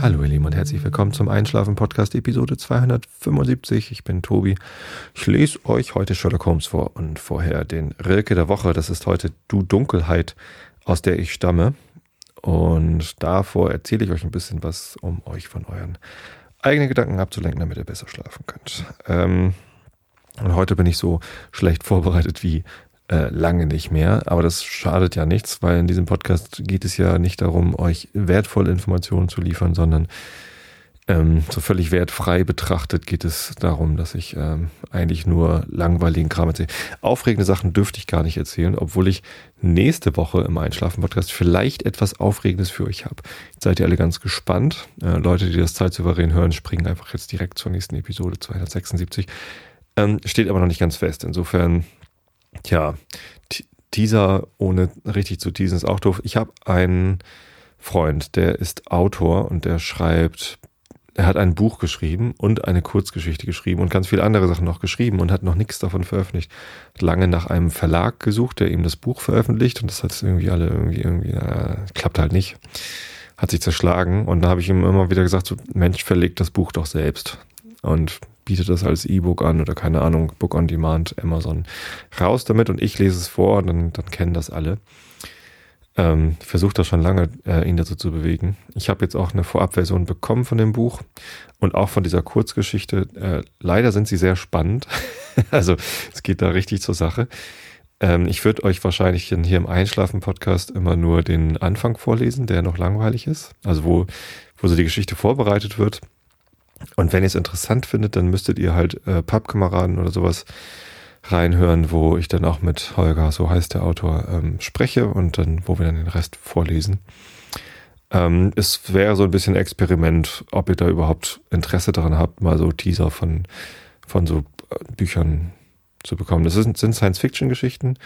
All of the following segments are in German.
Hallo ihr Lieben und herzlich willkommen zum Einschlafen Podcast Episode 275. Ich bin Tobi. Ich lese euch heute Sherlock Holmes vor und vorher den Rilke der Woche. Das ist heute Du Dunkelheit, aus der ich stamme. Und davor erzähle ich euch ein bisschen was, um euch von euren eigenen Gedanken abzulenken, damit ihr besser schlafen könnt. Ähm, und heute bin ich so schlecht vorbereitet wie äh, lange nicht mehr. Aber das schadet ja nichts, weil in diesem Podcast geht es ja nicht darum, euch wertvolle Informationen zu liefern, sondern ähm, so völlig wertfrei betrachtet geht es darum, dass ich ähm, eigentlich nur langweiligen Kram erzähle. Aufregende Sachen dürfte ich gar nicht erzählen, obwohl ich nächste Woche im Einschlafen-Podcast vielleicht etwas Aufregendes für euch habe. Seid ihr alle ganz gespannt. Äh, Leute, die das Zeitsouverän hören, springen einfach jetzt direkt zur nächsten Episode 276. Ähm, steht aber noch nicht ganz fest. Insofern Tja, Teaser ohne richtig zu teasen ist auch doof. Ich habe einen Freund, der ist Autor und der schreibt, er hat ein Buch geschrieben und eine Kurzgeschichte geschrieben und ganz viele andere Sachen noch geschrieben und hat noch nichts davon veröffentlicht. Hat lange nach einem Verlag gesucht, der ihm das Buch veröffentlicht und das hat irgendwie alle irgendwie, irgendwie, äh, klappt halt nicht. Hat sich zerschlagen und da habe ich ihm immer wieder gesagt, so, Mensch, verlegt das Buch doch selbst. Und bietet das als E-Book an oder keine Ahnung, Book on Demand, Amazon. Raus damit und ich lese es vor, dann, dann kennen das alle. Ähm, ich versuche da schon lange, äh, ihn dazu zu bewegen. Ich habe jetzt auch eine Vorabversion bekommen von dem Buch und auch von dieser Kurzgeschichte. Äh, leider sind sie sehr spannend. also es geht da richtig zur Sache. Ähm, ich würde euch wahrscheinlich hier im Einschlafen-Podcast immer nur den Anfang vorlesen, der noch langweilig ist. Also wo, wo so die Geschichte vorbereitet wird. Und wenn ihr es interessant findet, dann müsstet ihr halt äh, Pappkameraden oder sowas reinhören, wo ich dann auch mit Holger, so heißt der Autor, ähm, spreche und dann, wo wir dann den Rest vorlesen. Ähm, es wäre so ein bisschen Experiment, ob ihr da überhaupt Interesse daran habt, mal so Teaser von, von so äh, Büchern zu bekommen. Das sind, sind Science-Fiction-Geschichten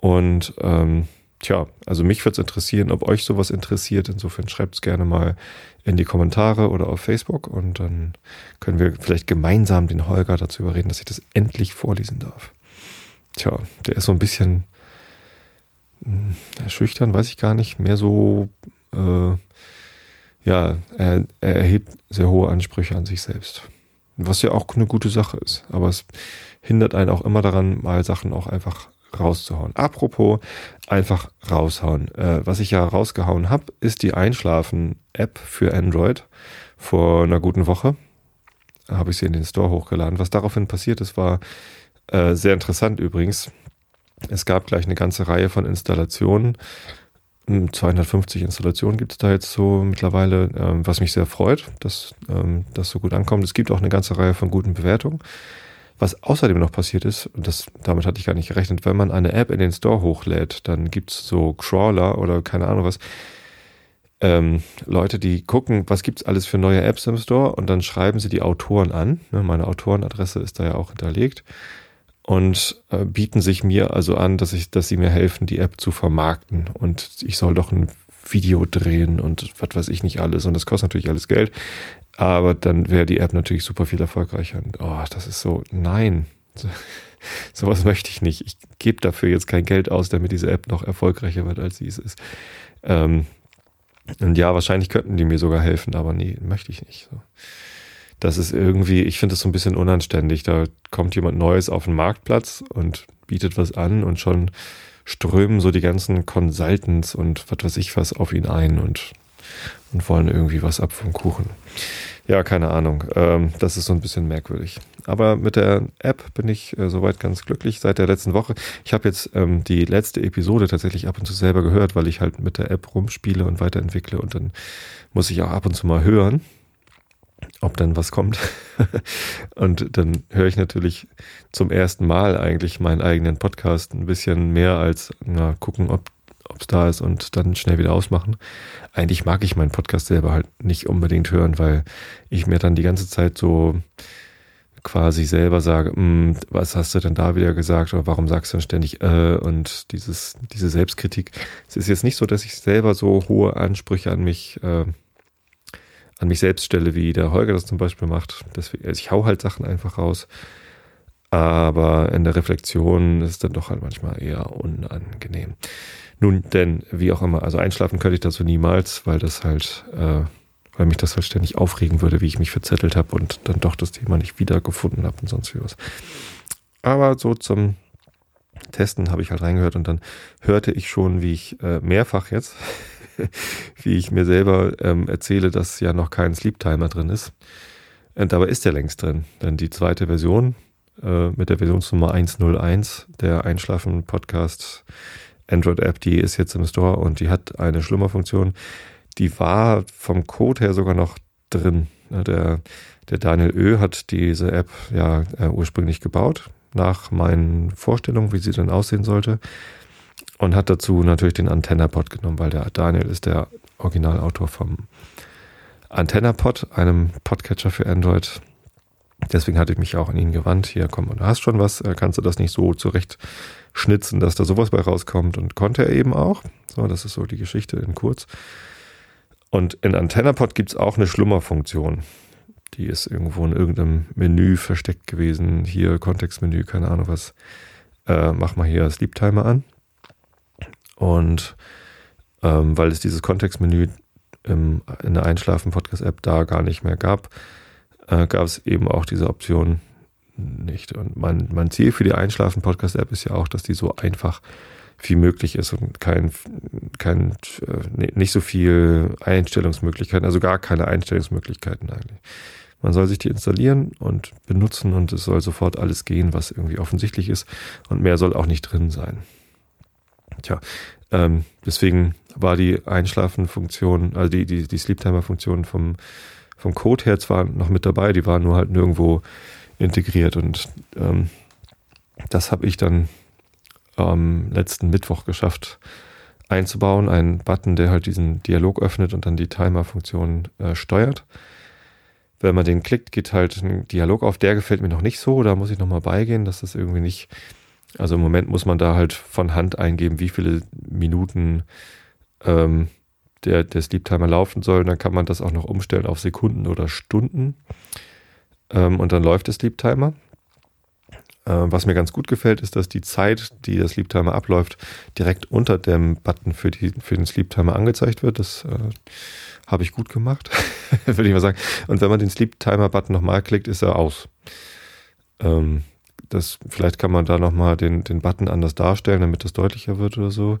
und ähm, tja, also mich würde es interessieren, ob euch sowas interessiert. Insofern schreibt es gerne mal in die Kommentare oder auf Facebook und dann können wir vielleicht gemeinsam den Holger dazu überreden, dass ich das endlich vorlesen darf. Tja, der ist so ein bisschen hm, schüchtern, weiß ich gar nicht, mehr so, äh, ja, er, er erhebt sehr hohe Ansprüche an sich selbst. Was ja auch eine gute Sache ist. Aber es hindert einen auch immer daran, mal Sachen auch einfach rauszuhauen. Apropos einfach raushauen. Äh, was ich ja rausgehauen habe, ist die Einschlafen-App für Android. Vor einer guten Woche habe ich sie in den Store hochgeladen. Was daraufhin passiert ist, war äh, sehr interessant übrigens. Es gab gleich eine ganze Reihe von Installationen. 250 hm, Installationen gibt es da jetzt so mittlerweile, ähm, was mich sehr freut, dass ähm, das so gut ankommt. Es gibt auch eine ganze Reihe von guten Bewertungen. Was außerdem noch passiert ist, und das, damit hatte ich gar nicht gerechnet, wenn man eine App in den Store hochlädt, dann gibt's so Crawler oder keine Ahnung was, ähm, Leute, die gucken, was gibt's alles für neue Apps im Store und dann schreiben sie die Autoren an. Ne, meine Autorenadresse ist da ja auch hinterlegt und äh, bieten sich mir also an, dass ich, dass sie mir helfen, die App zu vermarkten und ich soll doch ein Video drehen und was weiß ich nicht alles und das kostet natürlich alles Geld. Aber dann wäre die App natürlich super viel erfolgreicher. Und, oh, das ist so, nein, sowas möchte ich nicht. Ich gebe dafür jetzt kein Geld aus, damit diese App noch erfolgreicher wird, als sie es ist. Ähm, und ja, wahrscheinlich könnten die mir sogar helfen, aber nee, möchte ich nicht. So. Das ist irgendwie, ich finde das so ein bisschen unanständig. Da kommt jemand Neues auf den Marktplatz und bietet was an und schon strömen so die ganzen Consultants und was weiß ich was auf ihn ein und, und wollen irgendwie was ab vom Kuchen. Ja, keine Ahnung. Ähm, das ist so ein bisschen merkwürdig. Aber mit der App bin ich äh, soweit ganz glücklich seit der letzten Woche. Ich habe jetzt ähm, die letzte Episode tatsächlich ab und zu selber gehört, weil ich halt mit der App rumspiele und weiterentwickle und dann muss ich auch ab und zu mal hören, ob dann was kommt. und dann höre ich natürlich zum ersten Mal eigentlich meinen eigenen Podcast ein bisschen mehr als na, gucken, ob ob es da ist und dann schnell wieder ausmachen. Eigentlich mag ich meinen Podcast selber halt nicht unbedingt hören, weil ich mir dann die ganze Zeit so quasi selber sage, hm, was hast du denn da wieder gesagt oder warum sagst du dann ständig äh und dieses diese Selbstkritik. Es ist jetzt nicht so, dass ich selber so hohe Ansprüche an mich äh, an mich selbst stelle, wie der Holger das zum Beispiel macht. Deswegen, also ich hau halt Sachen einfach raus. Aber in der Reflexion ist es dann doch halt manchmal eher unangenehm. Nun, denn wie auch immer, also einschlafen könnte ich dazu niemals, weil das halt, äh, weil mich das halt ständig aufregen würde, wie ich mich verzettelt habe und dann doch das Thema nicht wiedergefunden habe und sonst wie was. Aber so zum Testen habe ich halt reingehört und dann hörte ich schon, wie ich äh, mehrfach jetzt, wie ich mir selber ähm, erzähle, dass ja noch kein Sleep Timer drin ist. Und dabei ist der längst drin, denn die zweite Version äh, mit der Versionsnummer 101 der Einschlafen Podcast Android App, die ist jetzt im Store und die hat eine Schlummerfunktion. Die war vom Code her sogar noch drin. Der, der Daniel Ö hat diese App ja äh, ursprünglich gebaut, nach meinen Vorstellungen, wie sie dann aussehen sollte. Und hat dazu natürlich den AntennaPod genommen, weil der Daniel ist der Originalautor vom AntennaPod, einem Podcatcher für Android. Deswegen hatte ich mich auch an ihn gewandt. Hier, komm, du hast schon was, äh, kannst du das nicht so zurecht schnitzen, dass da sowas bei rauskommt? Und konnte er eben auch. So, das ist so die Geschichte in kurz. Und in AntennaPod gibt es auch eine Schlummerfunktion. Die ist irgendwo in irgendeinem Menü versteckt gewesen. Hier Kontextmenü, keine Ahnung was. Äh, mach mal hier Sleep Timer an. Und ähm, weil es dieses Kontextmenü im, in der Einschlafen-Podcast-App da gar nicht mehr gab, äh, gab es eben auch diese Option nicht. Und mein, mein Ziel für die Einschlafen-Podcast-App ist ja auch, dass die so einfach wie möglich ist und kein, kein, äh, nicht so viel Einstellungsmöglichkeiten, also gar keine Einstellungsmöglichkeiten eigentlich. Man soll sich die installieren und benutzen und es soll sofort alles gehen, was irgendwie offensichtlich ist und mehr soll auch nicht drin sein. Tja, ähm, deswegen war die Einschlafen-Funktion, also die, die, die Sleep-Timer-Funktion vom, vom Code her zwar noch mit dabei, die war nur halt nirgendwo integriert und ähm, das habe ich dann am letzten Mittwoch geschafft einzubauen, einen Button, der halt diesen Dialog öffnet und dann die Timer-Funktion äh, steuert. Wenn man den klickt, geht halt ein Dialog auf. Der gefällt mir noch nicht so, da muss ich nochmal beigehen, dass das irgendwie nicht. Also im Moment muss man da halt von Hand eingeben, wie viele Minuten ähm, der, der Sleep Timer laufen soll. Und dann kann man das auch noch umstellen auf Sekunden oder Stunden. Ähm, und dann läuft der Sleep Timer. Äh, was mir ganz gut gefällt, ist, dass die Zeit, die der Sleep Timer abläuft, direkt unter dem Button für, die, für den Sleep Timer angezeigt wird. Das äh, habe ich gut gemacht, würde ich mal sagen. Und wenn man den Sleep Timer Button nochmal klickt, ist er aus. Ähm, das, vielleicht kann man da nochmal den, den Button anders darstellen, damit das deutlicher wird oder so.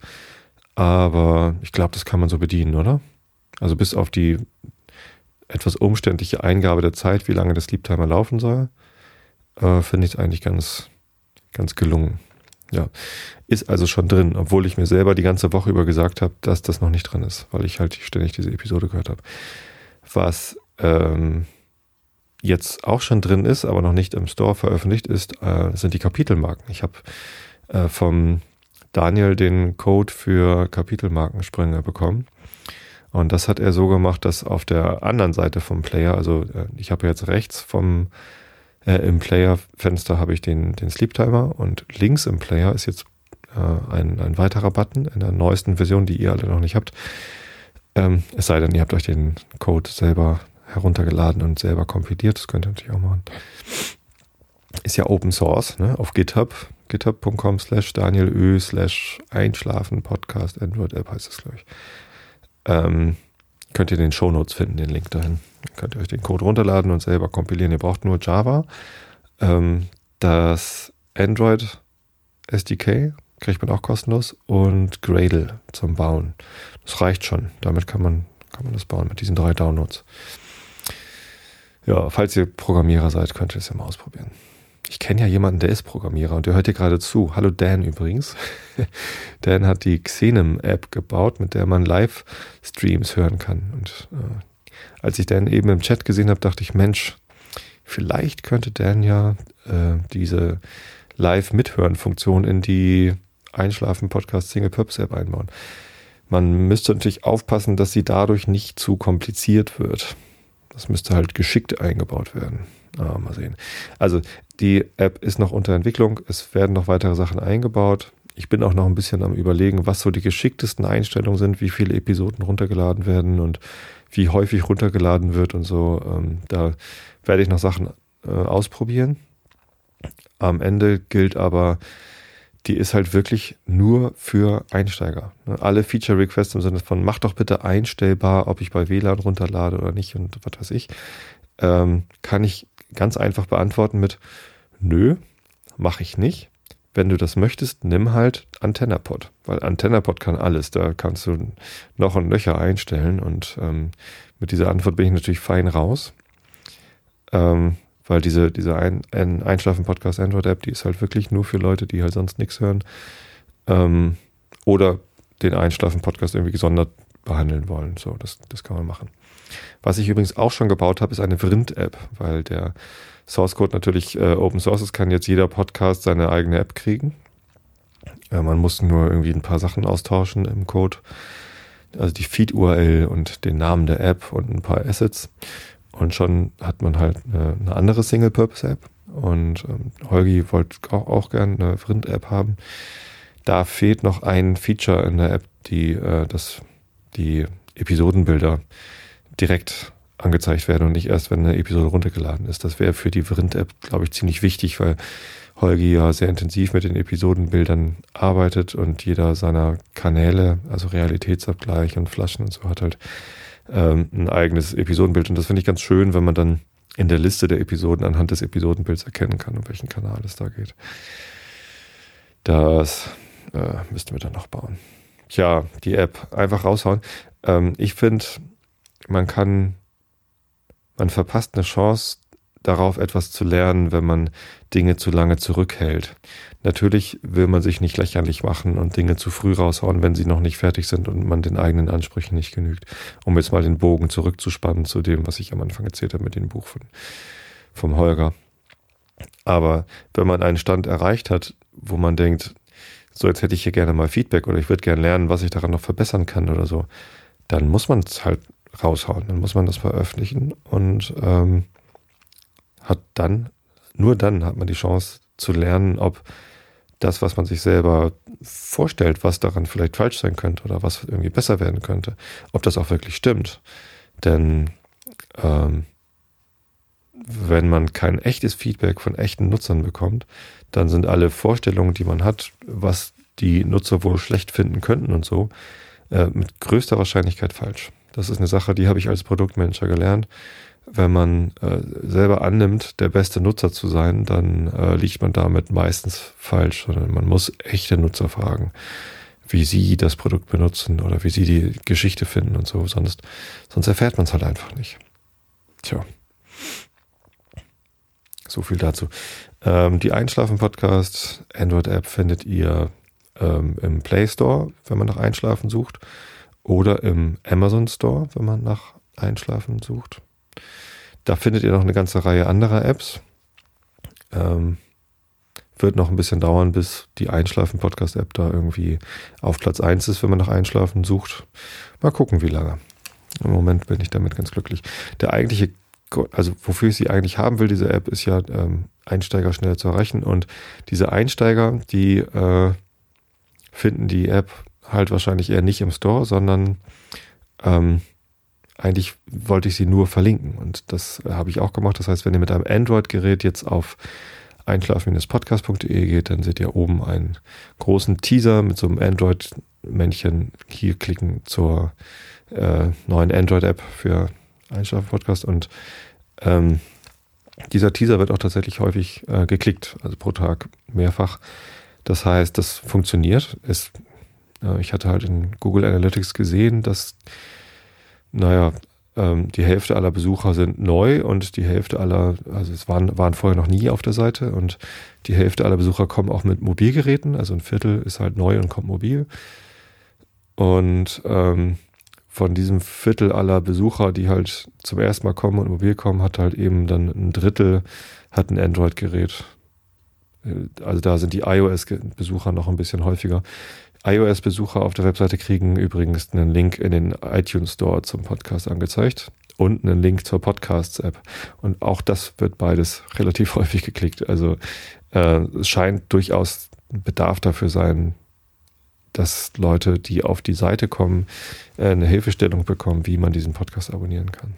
Aber ich glaube, das kann man so bedienen, oder? Also bis auf die etwas umständliche Eingabe der Zeit, wie lange der Sleep Timer laufen soll, äh, finde ich es eigentlich ganz, ganz gelungen. Ja, ist also schon drin, obwohl ich mir selber die ganze Woche über gesagt habe, dass das noch nicht drin ist, weil ich halt ständig diese Episode gehört habe. Was ähm, jetzt auch schon drin ist, aber noch nicht im Store veröffentlicht ist, äh, sind die Kapitelmarken. Ich habe äh, vom Daniel den Code für Kapitelmarkensprünge bekommen. Und das hat er so gemacht, dass auf der anderen Seite vom Player, also äh, ich habe jetzt rechts vom äh, Im Player-Fenster habe ich den, den Sleep Timer und links im Player ist jetzt äh, ein, ein weiterer Button in der neuesten Version, die ihr alle noch nicht habt. Ähm, es sei denn, ihr habt euch den Code selber heruntergeladen und selber kompiliert. Das könnt ihr natürlich auch machen. Ist ja Open Source ne? auf GitHub. github.com slash danielö slash einschlafen Podcast Android App heißt es, glaube ich. Ähm, könnt ihr in den Show Notes finden, den Link dahin. Dann könnt ihr euch den Code runterladen und selber kompilieren. Ihr braucht nur Java. Ähm, das Android SDK kriegt man auch kostenlos und Gradle zum Bauen. Das reicht schon. Damit kann man, kann man das bauen mit diesen drei Downloads. Ja, falls ihr Programmierer seid, könnt ihr es ja mal ausprobieren. Ich kenne ja jemanden, der ist Programmierer und der hört hier gerade zu. Hallo Dan übrigens. Dan hat die Xenem-App gebaut, mit der man Livestreams hören kann. Und äh, als ich Dan eben im Chat gesehen habe, dachte ich, Mensch, vielleicht könnte Dan ja äh, diese Live-Mithören-Funktion in die Einschlafen-Podcast Single Purpose App einbauen. Man müsste natürlich aufpassen, dass sie dadurch nicht zu kompliziert wird. Das müsste halt geschickt eingebaut werden. Ah, mal sehen. Also die App ist noch unter Entwicklung. Es werden noch weitere Sachen eingebaut. Ich bin auch noch ein bisschen am Überlegen, was so die geschicktesten Einstellungen sind, wie viele Episoden runtergeladen werden und wie häufig runtergeladen wird und so. Ähm, da werde ich noch Sachen äh, ausprobieren. Am Ende gilt aber, die ist halt wirklich nur für Einsteiger. Ne? Alle Feature Requests im Sinne von, mach doch bitte einstellbar, ob ich bei WLAN runterlade oder nicht und was weiß ich, ähm, kann ich ganz einfach beantworten mit, nö, mache ich nicht. Wenn du das möchtest, nimm halt AntennaPod, weil AntennaPod kann alles. Da kannst du noch und Löcher einstellen und ähm, mit dieser Antwort bin ich natürlich fein raus. Ähm, weil diese, diese Ein Ein Einschlafen-Podcast Android-App, die ist halt wirklich nur für Leute, die halt sonst nichts hören. Ähm, oder den Einschlafen-Podcast irgendwie gesondert behandeln wollen. So, das, das kann man machen. Was ich übrigens auch schon gebaut habe, ist eine Vrind-App, weil der Source Code natürlich äh, Open Source ist, kann jetzt jeder Podcast seine eigene App kriegen. Äh, man muss nur irgendwie ein paar Sachen austauschen im Code. Also die Feed-URL und den Namen der App und ein paar Assets. Und schon hat man halt eine, eine andere Single-Purpose-App. Und ähm, Holgi wollte auch, auch gerne eine Vrind-App haben. Da fehlt noch ein Feature in der App, die äh, das, die Episodenbilder direkt angezeigt werden und nicht erst, wenn eine Episode runtergeladen ist. Das wäre für die Vrind-App, glaube ich, ziemlich wichtig, weil Holgi ja sehr intensiv mit den Episodenbildern arbeitet und jeder seiner Kanäle, also Realitätsabgleich und Flaschen und so, hat halt ähm, ein eigenes Episodenbild. Und das finde ich ganz schön, wenn man dann in der Liste der Episoden anhand des Episodenbilds erkennen kann, um welchen Kanal es da geht. Das äh, müssten wir dann noch bauen. Tja, die App einfach raushauen. Ähm, ich finde, man kann, man verpasst eine Chance, darauf etwas zu lernen, wenn man Dinge zu lange zurückhält. Natürlich will man sich nicht lächerlich machen und Dinge zu früh raushauen, wenn sie noch nicht fertig sind und man den eigenen Ansprüchen nicht genügt. Um jetzt mal den Bogen zurückzuspannen zu dem, was ich am Anfang erzählt habe mit dem Buch von, vom Holger. Aber wenn man einen Stand erreicht hat, wo man denkt, so jetzt hätte ich hier gerne mal Feedback oder ich würde gerne lernen, was ich daran noch verbessern kann oder so, dann muss man es halt raushauen, dann muss man das veröffentlichen und ähm, hat dann, nur dann hat man die Chance zu lernen, ob das, was man sich selber vorstellt, was daran vielleicht falsch sein könnte oder was irgendwie besser werden könnte, ob das auch wirklich stimmt. Denn ähm, wenn man kein echtes Feedback von echten Nutzern bekommt, dann sind alle Vorstellungen, die man hat, was die Nutzer wohl schlecht finden könnten und so, äh, mit größter Wahrscheinlichkeit falsch. Das ist eine Sache, die habe ich als Produktmanager gelernt wenn man äh, selber annimmt, der beste Nutzer zu sein, dann äh, liegt man damit meistens falsch, sondern man muss echte Nutzer fragen, wie sie das Produkt benutzen oder wie sie die Geschichte finden und so, sonst, sonst erfährt man es halt einfach nicht. Tja. So viel dazu. Ähm, die Einschlafen-Podcast Android-App findet ihr ähm, im Play Store, wenn man nach Einschlafen sucht, oder im Amazon Store, wenn man nach Einschlafen sucht. Da findet ihr noch eine ganze Reihe anderer Apps. Ähm, wird noch ein bisschen dauern, bis die Einschlafen-Podcast-App da irgendwie auf Platz 1 ist, wenn man nach Einschlafen sucht. Mal gucken, wie lange. Im Moment bin ich damit ganz glücklich. Der eigentliche, also wofür ich sie eigentlich haben will, diese App, ist ja ähm, Einsteiger schneller zu erreichen. Und diese Einsteiger, die äh, finden die App halt wahrscheinlich eher nicht im Store, sondern ähm, eigentlich wollte ich sie nur verlinken und das habe ich auch gemacht. Das heißt, wenn ihr mit einem Android-Gerät jetzt auf einschlafen-podcast.de geht, dann seht ihr oben einen großen Teaser mit so einem Android-Männchen. Hier klicken zur äh, neuen Android-App für Einschlafen-Podcast und ähm, dieser Teaser wird auch tatsächlich häufig äh, geklickt, also pro Tag mehrfach. Das heißt, das funktioniert. Es, ich hatte halt in Google Analytics gesehen, dass naja, ähm, die Hälfte aller Besucher sind neu und die Hälfte aller, also es waren, waren vorher noch nie auf der Seite und die Hälfte aller Besucher kommen auch mit Mobilgeräten, also ein Viertel ist halt neu und kommt mobil. Und ähm, von diesem Viertel aller Besucher, die halt zum ersten Mal kommen und mobil kommen, hat halt eben dann ein Drittel hat ein Android-Gerät. Äh, also da sind die iOS-Besucher noch ein bisschen häufiger iOS-Besucher auf der Webseite kriegen übrigens einen Link in den iTunes Store zum Podcast angezeigt und einen Link zur Podcasts-App. Und auch das wird beides relativ häufig geklickt. Also äh, es scheint durchaus Bedarf dafür sein, dass Leute, die auf die Seite kommen, äh, eine Hilfestellung bekommen, wie man diesen Podcast abonnieren kann.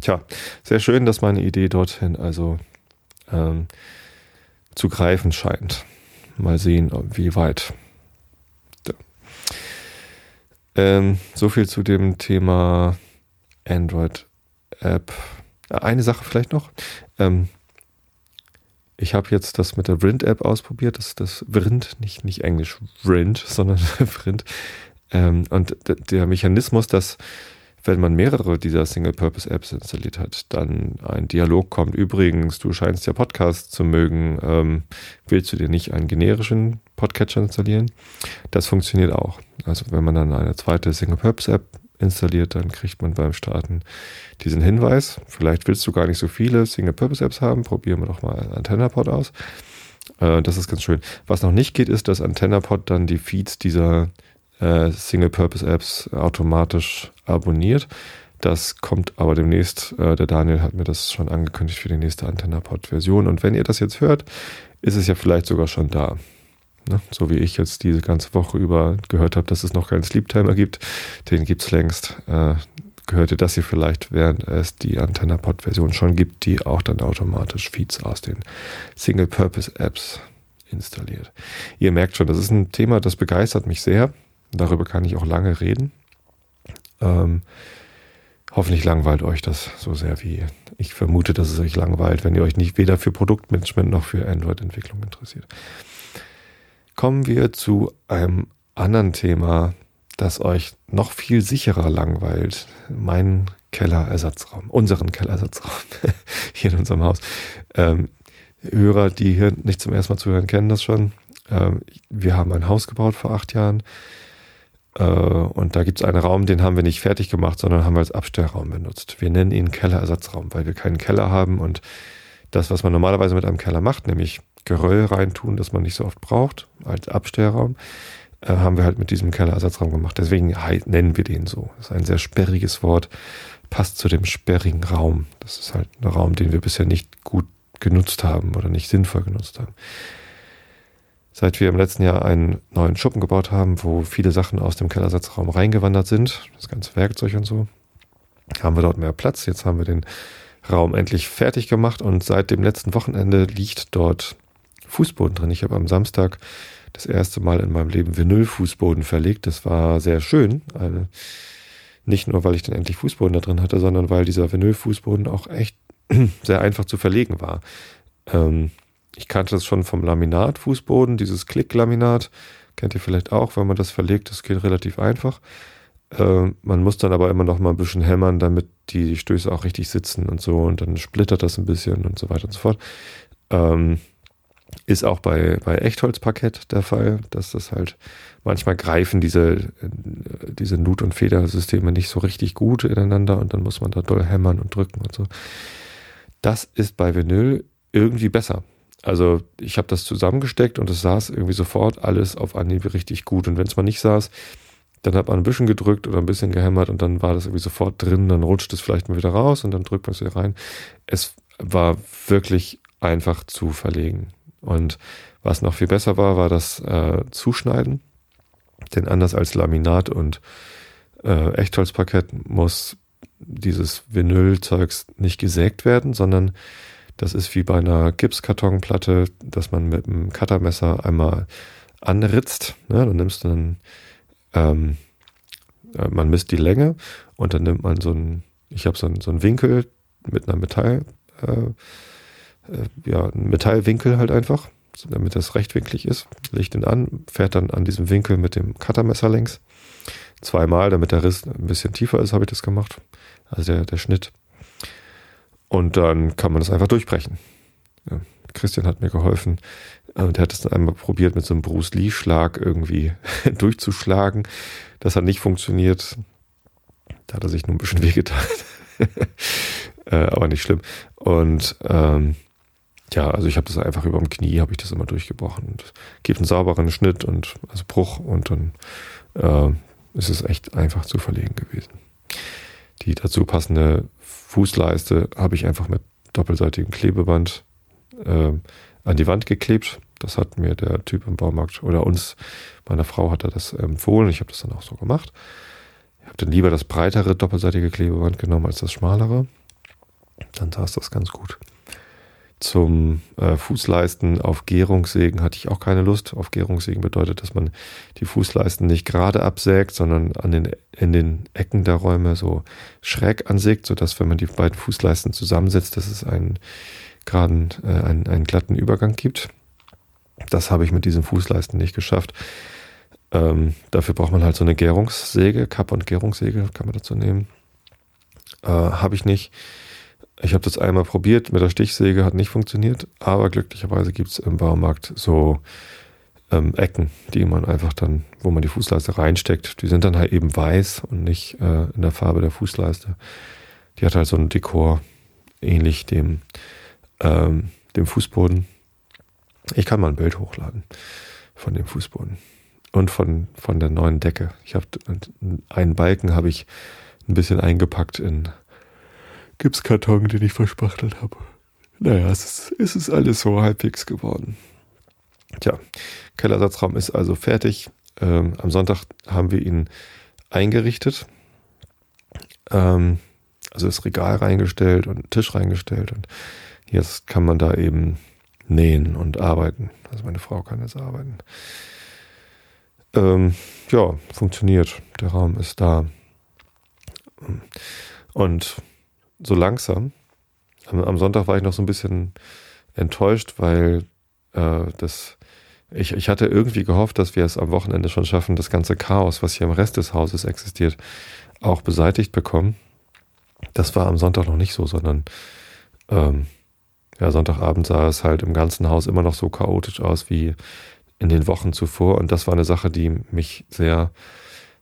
Tja, sehr schön, dass meine Idee dorthin also ähm, zu greifen scheint. Mal sehen, wie weit. Ähm, so viel zu dem Thema Android App. Eine Sache vielleicht noch. Ähm, ich habe jetzt das mit der Vrind-App ausprobiert. Das ist das Vrind, nicht, nicht Englisch Vrind, sondern Vrind. Ähm, und der Mechanismus, dass wenn man mehrere dieser Single-Purpose-Apps installiert hat, dann ein Dialog kommt. Übrigens, du scheinst ja Podcasts zu mögen. Ähm, willst du dir nicht einen generischen Podcatcher installieren? Das funktioniert auch. Also wenn man dann eine zweite Single-Purpose-App installiert, dann kriegt man beim Starten diesen Hinweis. Vielleicht willst du gar nicht so viele Single-Purpose-Apps haben. Probieren wir doch mal AntennaPod aus. Äh, das ist ganz schön. Was noch nicht geht, ist, dass AntennaPod dann die Feeds dieser äh, Single-Purpose-Apps automatisch abonniert. Das kommt aber demnächst. Äh, der Daniel hat mir das schon angekündigt für die nächste AntennaPod-Version. Und wenn ihr das jetzt hört, ist es ja vielleicht sogar schon da. Ne? So wie ich jetzt diese ganze Woche über gehört habe, dass es noch keinen Sleep-Timer gibt. Den gibt es längst. Äh, gehört ihr das hier vielleicht, während es die AntennaPod-Version schon gibt, die auch dann automatisch Feeds aus den Single-Purpose-Apps installiert. Ihr merkt schon, das ist ein Thema, das begeistert mich sehr. Darüber kann ich auch lange reden. Ähm, hoffentlich langweilt euch das so sehr wie ich vermute, dass es euch langweilt, wenn ihr euch nicht weder für Produktmanagement noch für Android-Entwicklung interessiert. Kommen wir zu einem anderen Thema, das euch noch viel sicherer langweilt. Mein Kellerersatzraum, unseren Kellerersatzraum hier in unserem Haus. Ähm, Hörer, die hier nicht zum ersten Mal zuhören, kennen das schon. Ähm, wir haben ein Haus gebaut vor acht Jahren und da gibt es einen Raum, den haben wir nicht fertig gemacht, sondern haben wir als Abstellraum benutzt. Wir nennen ihn Kellerersatzraum, weil wir keinen Keller haben und das, was man normalerweise mit einem Keller macht, nämlich Geröll reintun, das man nicht so oft braucht, als Abstellraum, äh, haben wir halt mit diesem Kellerersatzraum gemacht. Deswegen nennen wir den so. Das ist ein sehr sperriges Wort, passt zu dem sperrigen Raum. Das ist halt ein Raum, den wir bisher nicht gut genutzt haben oder nicht sinnvoll genutzt haben seit wir im letzten Jahr einen neuen Schuppen gebaut haben, wo viele Sachen aus dem Kellersatzraum reingewandert sind, das ganze Werkzeug und so, haben wir dort mehr Platz. Jetzt haben wir den Raum endlich fertig gemacht und seit dem letzten Wochenende liegt dort Fußboden drin. Ich habe am Samstag das erste Mal in meinem Leben Vinylfußboden verlegt. Das war sehr schön. Also nicht nur, weil ich dann endlich Fußboden da drin hatte, sondern weil dieser Vinylfußboden auch echt sehr einfach zu verlegen war. Ähm, ich kannte das schon vom Laminat-Fußboden, dieses Klicklaminat. Kennt ihr vielleicht auch, wenn man das verlegt, das geht relativ einfach. Äh, man muss dann aber immer noch mal ein bisschen hämmern, damit die Stöße auch richtig sitzen und so und dann splittert das ein bisschen und so weiter und so fort. Ähm, ist auch bei, bei Echtholzparkett der Fall, dass das halt manchmal greifen diese, diese Nut- und Federsysteme nicht so richtig gut ineinander und dann muss man da doll hämmern und drücken und so. Das ist bei Vinyl irgendwie besser. Also ich habe das zusammengesteckt und es saß irgendwie sofort alles auf Anhieb richtig gut. Und wenn es mal nicht saß, dann hat man ein bisschen gedrückt oder ein bisschen gehämmert und dann war das irgendwie sofort drin, dann rutscht es vielleicht mal wieder raus und dann drückt man es wieder rein. Es war wirklich einfach zu verlegen. Und was noch viel besser war, war das äh, Zuschneiden. Denn anders als Laminat und äh, Echtholzparkett muss dieses Vinylzeugs nicht gesägt werden, sondern das ist wie bei einer Gipskartonplatte, dass man mit einem Cuttermesser einmal anritzt. Ne? Dann nimmst du dann, ähm, äh, man misst die Länge und dann nimmt man so einen, ich habe so einen, so einen Winkel mit einer Metall, äh, äh, ja, einen Metallwinkel halt einfach, damit das rechtwinklig ist. Legt den an, fährt dann an diesem Winkel mit dem Cuttermesser längs. Zweimal, damit der Riss ein bisschen tiefer ist, habe ich das gemacht. Also der, der Schnitt. Und dann kann man das einfach durchbrechen. Ja, Christian hat mir geholfen und er hat es dann einmal probiert, mit so einem Bruce Lee-Schlag irgendwie durchzuschlagen. Das hat nicht funktioniert. Da hat er sich nur ein bisschen wehgetan. äh, aber nicht schlimm. Und ähm, ja, also ich habe das einfach über dem Knie, habe ich das immer durchgebrochen. Und gibt einen sauberen Schnitt und also Bruch und dann äh, ist es echt einfach zu verlegen gewesen. Die dazu passende Fußleiste habe ich einfach mit doppelseitigem Klebeband äh, an die Wand geklebt. Das hat mir der Typ im Baumarkt oder uns, meiner Frau, hat er das empfohlen. Ich habe das dann auch so gemacht. Ich habe dann lieber das breitere doppelseitige Klebeband genommen als das schmalere. Dann saß das ganz gut. Zum äh, Fußleisten auf Gärungssägen hatte ich auch keine Lust. Auf Gärungssägen bedeutet, dass man die Fußleisten nicht gerade absägt, sondern an den, in den Ecken der Räume so schräg ansägt, sodass, wenn man die beiden Fußleisten zusammensetzt, dass es einen geraden, äh, einen, einen glatten Übergang gibt. Das habe ich mit diesen Fußleisten nicht geschafft. Ähm, dafür braucht man halt so eine Gärungssäge, Kapp- und Gärungssäge kann man dazu nehmen. Äh, habe ich nicht. Ich habe das einmal probiert mit der Stichsäge, hat nicht funktioniert, aber glücklicherweise gibt es im Baumarkt so ähm, Ecken, die man einfach dann, wo man die Fußleiste reinsteckt, die sind dann halt eben weiß und nicht äh, in der Farbe der Fußleiste. Die hat halt so ein Dekor, ähnlich dem, ähm, dem Fußboden. Ich kann mal ein Bild hochladen von dem Fußboden und von, von der neuen Decke. Ich habe einen Balken habe ich ein bisschen eingepackt in Gipskarton, den ich verspachtelt habe. Naja, es ist, es ist alles so halbwegs geworden. Tja, Kellersatzraum ist also fertig. Ähm, am Sonntag haben wir ihn eingerichtet. Ähm, also das Regal reingestellt und Tisch reingestellt. Und jetzt kann man da eben nähen und arbeiten. Also meine Frau kann jetzt arbeiten. Ähm, ja, funktioniert. Der Raum ist da. Und so langsam. Am, am, Sonntag war ich noch so ein bisschen enttäuscht, weil äh, das ich, ich hatte irgendwie gehofft, dass wir es am Wochenende schon schaffen, das ganze Chaos, was hier im Rest des Hauses existiert, auch beseitigt bekommen. Das war am Sonntag noch nicht so, sondern ähm, ja, Sonntagabend sah es halt im ganzen Haus immer noch so chaotisch aus wie in den Wochen zuvor. Und das war eine Sache, die mich sehr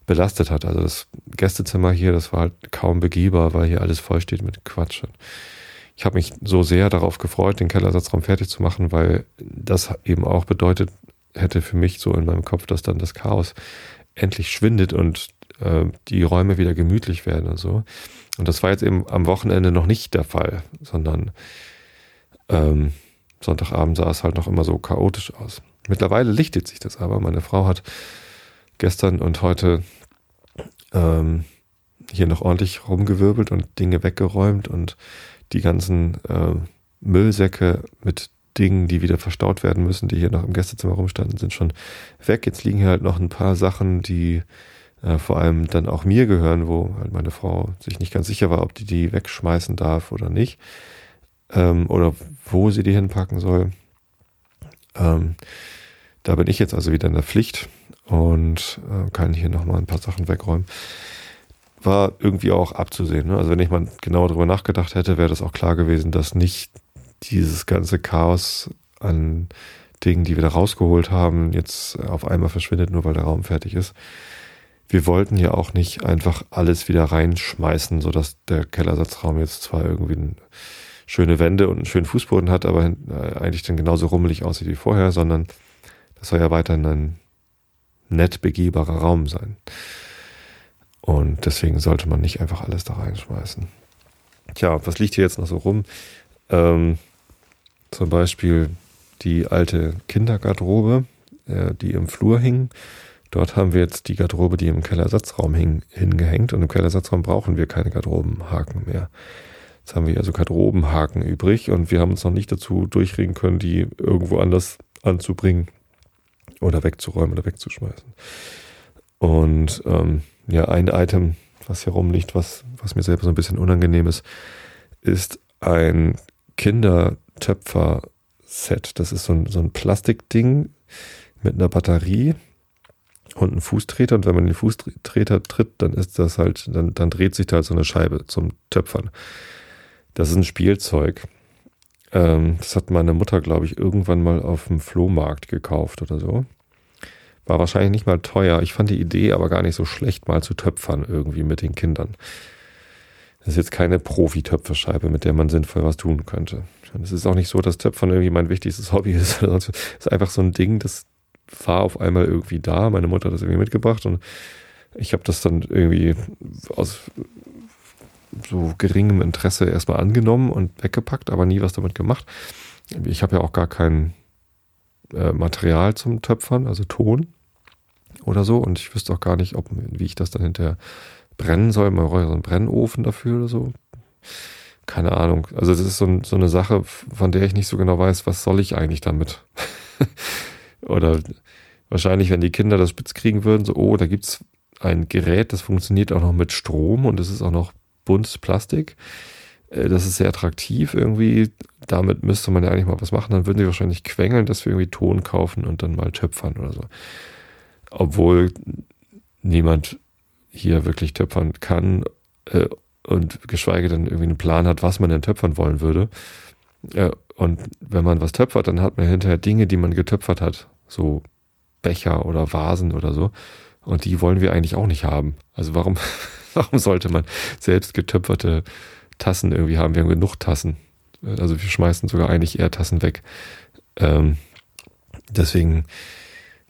belastet hat. Also das Gästezimmer hier, das war halt kaum begehbar, weil hier alles voll steht mit Quatsch. Ich habe mich so sehr darauf gefreut, den Kellersatzraum fertig zu machen, weil das eben auch bedeutet hätte für mich so in meinem Kopf, dass dann das Chaos endlich schwindet und äh, die Räume wieder gemütlich werden und so. Und das war jetzt eben am Wochenende noch nicht der Fall, sondern ähm, Sonntagabend sah es halt noch immer so chaotisch aus. Mittlerweile lichtet sich das aber. Meine Frau hat gestern und heute ähm, hier noch ordentlich rumgewirbelt und Dinge weggeräumt und die ganzen äh, Müllsäcke mit Dingen, die wieder verstaut werden müssen, die hier noch im Gästezimmer rumstanden, sind schon weg. Jetzt liegen hier halt noch ein paar Sachen, die äh, vor allem dann auch mir gehören, wo halt meine Frau sich nicht ganz sicher war, ob die die wegschmeißen darf oder nicht. Ähm, oder wo sie die hinpacken soll. Ähm, da bin ich jetzt also wieder in der Pflicht und äh, kann hier nochmal ein paar Sachen wegräumen. War irgendwie auch abzusehen. Ne? Also wenn ich mal genau darüber nachgedacht hätte, wäre das auch klar gewesen, dass nicht dieses ganze Chaos an Dingen, die wir da rausgeholt haben, jetzt auf einmal verschwindet, nur weil der Raum fertig ist. Wir wollten ja auch nicht einfach alles wieder reinschmeißen, sodass der Kellersatzraum jetzt zwar irgendwie eine schöne Wände und einen schönen Fußboden hat, aber äh, eigentlich dann genauso rummelig aussieht wie vorher, sondern das soll ja weiterhin ein nett begehbarer Raum sein. Und deswegen sollte man nicht einfach alles da reinschmeißen. Tja, was liegt hier jetzt noch so rum? Ähm, zum Beispiel die alte Kindergarderobe, äh, die im Flur hing. Dort haben wir jetzt die Garderobe, die im Kellersatzraum hing, hingehängt. Und im Kellersatzraum brauchen wir keine Garderobenhaken mehr. Jetzt haben wir also Garderobenhaken übrig und wir haben uns noch nicht dazu durchringen können, die irgendwo anders anzubringen oder wegzuräumen oder wegzuschmeißen. Und ähm, ja, ein Item, was hier rumliegt, was, was mir selber so ein bisschen unangenehm ist, ist ein Kindertöpfer-Set. Das ist so ein, so ein Plastikding mit einer Batterie und einem Fußtreter. Und wenn man den Fußtreter tritt, dann ist das halt, dann, dann dreht sich da halt so eine Scheibe zum Töpfern. Das ist ein Spielzeug. Ähm, das hat meine Mutter, glaube ich, irgendwann mal auf dem Flohmarkt gekauft oder so. War wahrscheinlich nicht mal teuer. Ich fand die Idee aber gar nicht so schlecht, mal zu töpfern irgendwie mit den Kindern. Das ist jetzt keine Profi-Töpferscheibe, mit der man sinnvoll was tun könnte. Es ist auch nicht so, dass Töpfern irgendwie mein wichtigstes Hobby ist. Es ist einfach so ein Ding, das war auf einmal irgendwie da. Meine Mutter hat das irgendwie mitgebracht und ich habe das dann irgendwie aus so geringem Interesse erstmal angenommen und weggepackt, aber nie was damit gemacht. Ich habe ja auch gar kein äh, Material zum Töpfern, also Ton oder so. Und ich wüsste auch gar nicht, ob, wie ich das dann hinterher brennen soll. Man braucht ja so einen Brennofen dafür oder so. keine Ahnung. Also das ist so, so eine Sache, von der ich nicht so genau weiß, was soll ich eigentlich damit? Oder wahrscheinlich, wenn die Kinder das spitz kriegen würden, so, oh, da gibt's ein Gerät, das funktioniert auch noch mit Strom und es ist auch noch buntes Plastik. Äh, das ist sehr attraktiv irgendwie. Damit müsste man ja eigentlich mal was machen. Dann würden sie wahrscheinlich quengeln, dass wir irgendwie Ton kaufen und dann mal töpfern oder so. Obwohl niemand hier wirklich töpfern kann äh, und geschweige denn irgendwie einen Plan hat, was man denn töpfern wollen würde. Äh, und wenn man was töpfert, dann hat man hinterher Dinge, die man getöpfert hat. So Becher oder Vasen oder so. Und die wollen wir eigentlich auch nicht haben. Also warum, warum sollte man selbst getöpferte Tassen irgendwie haben? Wir haben genug Tassen. Also wir schmeißen sogar eigentlich eher Tassen weg. Ähm, deswegen,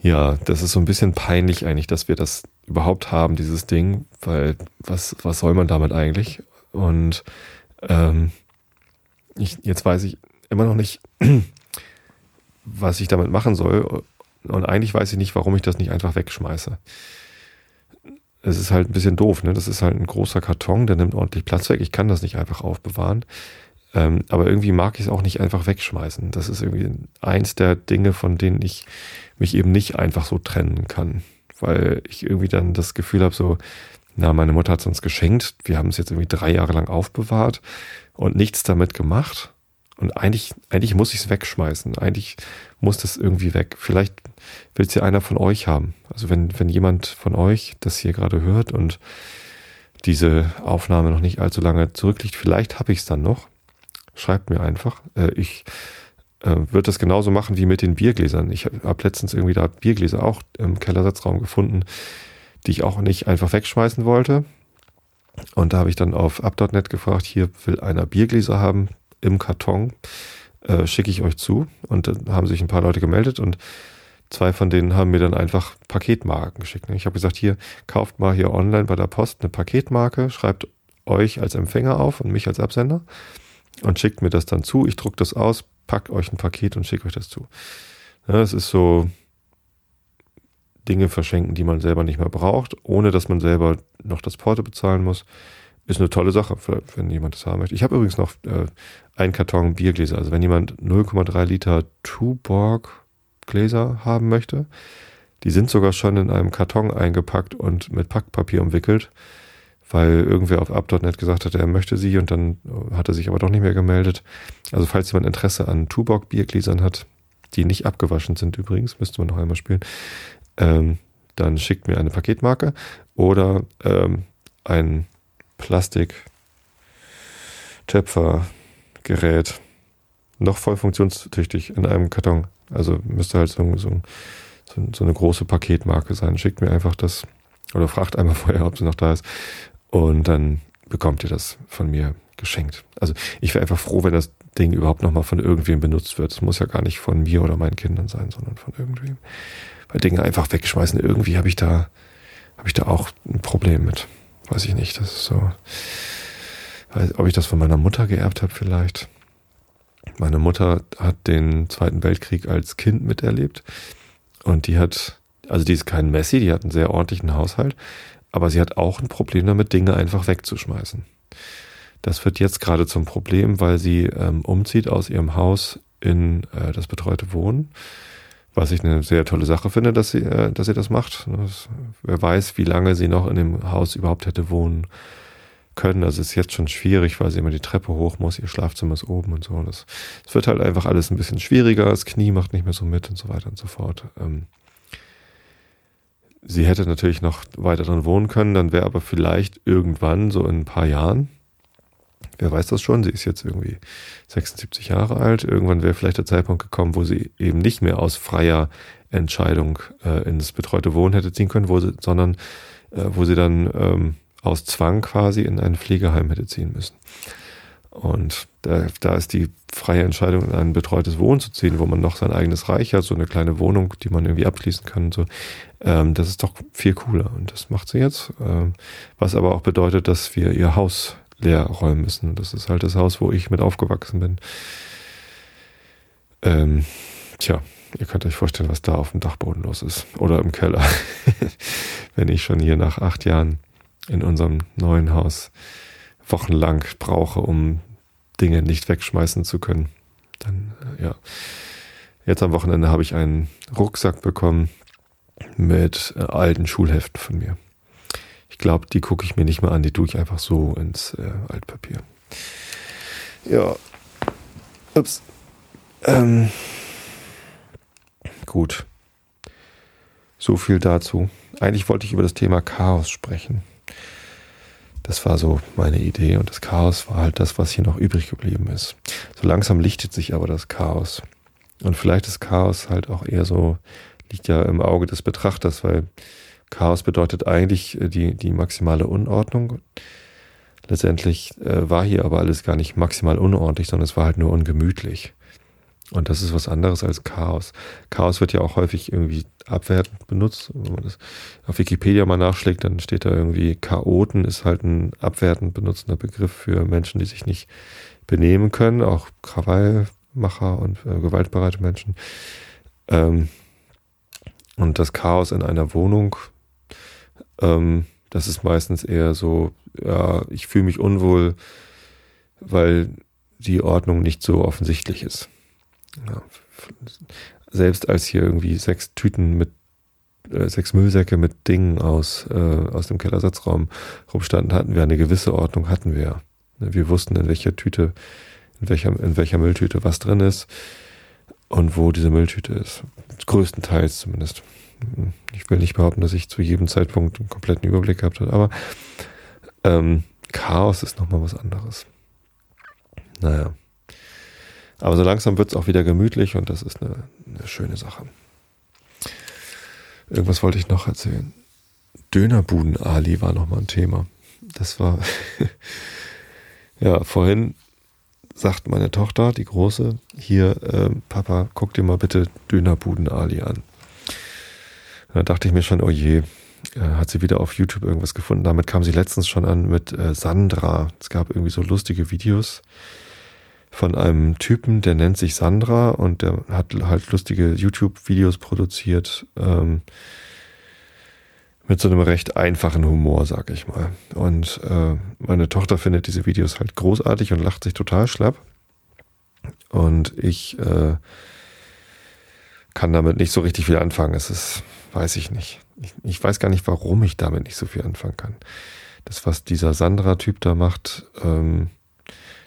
ja, das ist so ein bisschen peinlich eigentlich, dass wir das überhaupt haben, dieses Ding, weil was, was soll man damit eigentlich? Und ähm, ich, jetzt weiß ich immer noch nicht, was ich damit machen soll. Und eigentlich weiß ich nicht, warum ich das nicht einfach wegschmeiße. Es ist halt ein bisschen doof, ne? Das ist halt ein großer Karton, der nimmt ordentlich Platz weg. Ich kann das nicht einfach aufbewahren. Ähm, aber irgendwie mag ich es auch nicht einfach wegschmeißen. Das ist irgendwie eins der Dinge, von denen ich mich eben nicht einfach so trennen kann. Weil ich irgendwie dann das Gefühl habe, so, na, meine Mutter hat es uns geschenkt. Wir haben es jetzt irgendwie drei Jahre lang aufbewahrt und nichts damit gemacht. Und eigentlich, eigentlich muss ich es wegschmeißen. Eigentlich muss das irgendwie weg. Vielleicht will es ja einer von euch haben. Also wenn, wenn jemand von euch das hier gerade hört und diese Aufnahme noch nicht allzu lange zurückliegt, vielleicht habe ich es dann noch. Schreibt mir einfach. Äh, ich äh, würde das genauso machen wie mit den Biergläsern. Ich habe letztens irgendwie da Biergläser auch im Kellersatzraum gefunden, die ich auch nicht einfach wegschmeißen wollte. Und da habe ich dann auf up.net gefragt, hier will einer Biergläser haben im Karton, äh, schicke ich euch zu. Und dann haben sich ein paar Leute gemeldet und zwei von denen haben mir dann einfach Paketmarken geschickt. Ich habe gesagt, hier, kauft mal hier online bei der Post eine Paketmarke, schreibt euch als Empfänger auf und mich als Absender und schickt mir das dann zu. Ich druck das aus, packt euch ein Paket und schicke euch das zu. Ja, es ist so Dinge verschenken, die man selber nicht mehr braucht, ohne dass man selber noch das Porto bezahlen muss ist eine tolle Sache, wenn jemand das haben möchte. Ich habe übrigens noch äh, einen Karton Biergläser. Also wenn jemand 0,3 Liter Tuborg Gläser haben möchte, die sind sogar schon in einem Karton eingepackt und mit Packpapier umwickelt, weil irgendwer auf up.net gesagt hat, er möchte sie und dann hat er sich aber doch nicht mehr gemeldet. Also falls jemand Interesse an Tuborg Biergläsern hat, die nicht abgewaschen sind übrigens, müsste man noch einmal spielen, ähm, dann schickt mir eine Paketmarke oder ähm, ein Plastik-Töpfergerät. Noch voll funktionstüchtig in einem Karton. Also müsste halt so, so, so, eine große Paketmarke sein. Schickt mir einfach das oder fragt einmal vorher, ob sie noch da ist. Und dann bekommt ihr das von mir geschenkt. Also ich wäre einfach froh, wenn das Ding überhaupt nochmal von irgendwem benutzt wird. Es muss ja gar nicht von mir oder meinen Kindern sein, sondern von irgendwem. Weil Dinge einfach wegschmeißen, irgendwie habe ich da, habe ich da auch ein Problem mit weiß ich nicht, das ist so, ob ich das von meiner Mutter geerbt habe vielleicht. Meine Mutter hat den Zweiten Weltkrieg als Kind miterlebt und die hat, also die ist kein Messi, die hat einen sehr ordentlichen Haushalt, aber sie hat auch ein Problem damit, Dinge einfach wegzuschmeißen. Das wird jetzt gerade zum Problem, weil sie ähm, umzieht aus ihrem Haus in äh, das betreute Wohnen was ich eine sehr tolle Sache finde, dass sie, äh, dass sie das macht. Das, wer weiß, wie lange sie noch in dem Haus überhaupt hätte wohnen können. Also ist jetzt schon schwierig, weil sie immer die Treppe hoch muss, ihr Schlafzimmer ist oben und so. Das, es wird halt einfach alles ein bisschen schwieriger, das Knie macht nicht mehr so mit und so weiter und so fort. Ähm, sie hätte natürlich noch weiter drin wohnen können, dann wäre aber vielleicht irgendwann, so in ein paar Jahren, wer weiß das schon, sie ist jetzt irgendwie 76 Jahre alt. Irgendwann wäre vielleicht der Zeitpunkt gekommen, wo sie eben nicht mehr aus freier Entscheidung äh, ins betreute Wohnen hätte ziehen können, wo sie, sondern äh, wo sie dann ähm, aus Zwang quasi in ein Pflegeheim hätte ziehen müssen. Und da, da ist die freie Entscheidung, in ein betreutes Wohnen zu ziehen, wo man noch sein eigenes Reich hat, so eine kleine Wohnung, die man irgendwie abschließen kann und so. Ähm, das ist doch viel cooler. Und das macht sie jetzt. Ähm, was aber auch bedeutet, dass wir ihr Haus leer räumen müssen. Das ist halt das Haus, wo ich mit aufgewachsen bin. Ähm, tja, ihr könnt euch vorstellen, was da auf dem Dachboden los ist. Oder im Keller. Wenn ich schon hier nach acht Jahren in unserem neuen Haus wochenlang brauche, um Dinge nicht wegschmeißen zu können. Dann, äh, ja. Jetzt am Wochenende habe ich einen Rucksack bekommen mit äh, alten Schulheften von mir. Ich glaube, die gucke ich mir nicht mehr an, die tue ich einfach so ins äh, Altpapier. Ja. Ups. Ähm. Gut. So viel dazu. Eigentlich wollte ich über das Thema Chaos sprechen. Das war so meine Idee und das Chaos war halt das, was hier noch übrig geblieben ist. So langsam lichtet sich aber das Chaos. Und vielleicht ist Chaos halt auch eher so, liegt ja im Auge des Betrachters, weil Chaos bedeutet eigentlich äh, die, die maximale Unordnung. Letztendlich äh, war hier aber alles gar nicht maximal unordentlich, sondern es war halt nur ungemütlich. Und das ist was anderes als Chaos. Chaos wird ja auch häufig irgendwie abwertend benutzt. Wenn man das auf Wikipedia mal nachschlägt, dann steht da irgendwie Chaoten ist halt ein abwertend benutzender Begriff für Menschen, die sich nicht benehmen können, auch Krawallmacher und äh, gewaltbereite Menschen. Ähm, und das Chaos in einer Wohnung, ähm, das ist meistens eher so, ja, ich fühle mich unwohl, weil die Ordnung nicht so offensichtlich ist. Ja, selbst als hier irgendwie sechs Tüten mit äh, sechs Müllsäcke mit Dingen aus, äh, aus dem Kellersatzraum rumstanden, hatten wir eine gewisse Ordnung, hatten wir. Wir wussten, in welcher Tüte, in welcher, in welcher Mülltüte was drin ist und wo diese Mülltüte ist. Größtenteils zumindest. Ich will nicht behaupten, dass ich zu jedem Zeitpunkt einen kompletten Überblick gehabt habe, aber ähm, Chaos ist nochmal was anderes. Naja. Aber so langsam wird es auch wieder gemütlich und das ist eine, eine schöne Sache. Irgendwas wollte ich noch erzählen. Dönerbuden-Ali war nochmal ein Thema. Das war, ja, vorhin sagt meine Tochter, die Große, hier, äh, Papa, guck dir mal bitte Dönerbuden-Ali an. Da dachte ich mir schon, oh je, äh, hat sie wieder auf YouTube irgendwas gefunden. Damit kam sie letztens schon an mit äh, Sandra. Es gab irgendwie so lustige Videos von einem Typen, der nennt sich Sandra und der hat halt lustige YouTube-Videos produziert ähm, mit so einem recht einfachen Humor, sag ich mal. Und äh, meine Tochter findet diese Videos halt großartig und lacht sich total schlapp. Und ich äh, kann damit nicht so richtig viel anfangen. Es ist, weiß ich nicht. Ich, ich weiß gar nicht, warum ich damit nicht so viel anfangen kann. Das, was dieser Sandra-Typ da macht, ähm,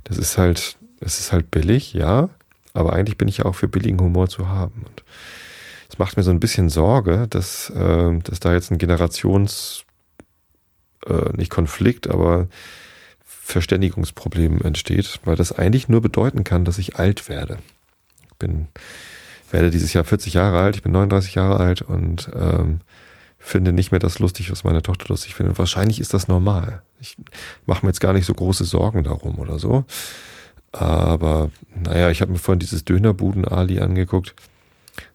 das ist halt, es ist halt billig, ja, aber eigentlich bin ich ja auch für billigen Humor zu haben. Und es macht mir so ein bisschen Sorge, dass, äh, dass da jetzt ein Generations, äh, nicht Konflikt, aber Verständigungsproblem entsteht, weil das eigentlich nur bedeuten kann, dass ich alt werde. Ich bin, werde dieses Jahr 40 Jahre alt, ich bin 39 Jahre alt und ähm, finde nicht mehr das lustig, was meine Tochter lustig findet. Wahrscheinlich ist das normal. Ich mache mir jetzt gar nicht so große Sorgen darum oder so. Aber naja, ich habe mir vorhin dieses Dönerbuden-Ali angeguckt.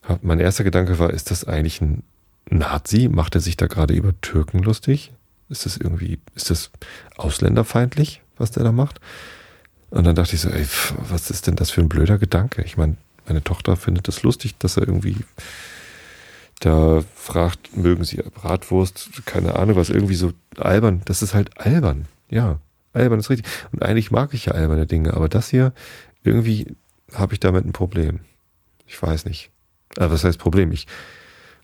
Hab, mein erster Gedanke war, ist das eigentlich ein Nazi? Macht er sich da gerade über Türken lustig? Ist das irgendwie, ist das ausländerfeindlich, was der da macht? Und dann dachte ich so, ey, was ist denn das für ein blöder Gedanke? Ich meine, meine Tochter findet das lustig, dass er irgendwie da fragt, mögen Sie Bratwurst? Keine Ahnung, was irgendwie so albern. Das ist halt albern. Ja, albern ist richtig. Und eigentlich mag ich ja alberne Dinge, aber das hier, irgendwie habe ich damit ein Problem. Ich weiß nicht. Also was heißt Problem? Ich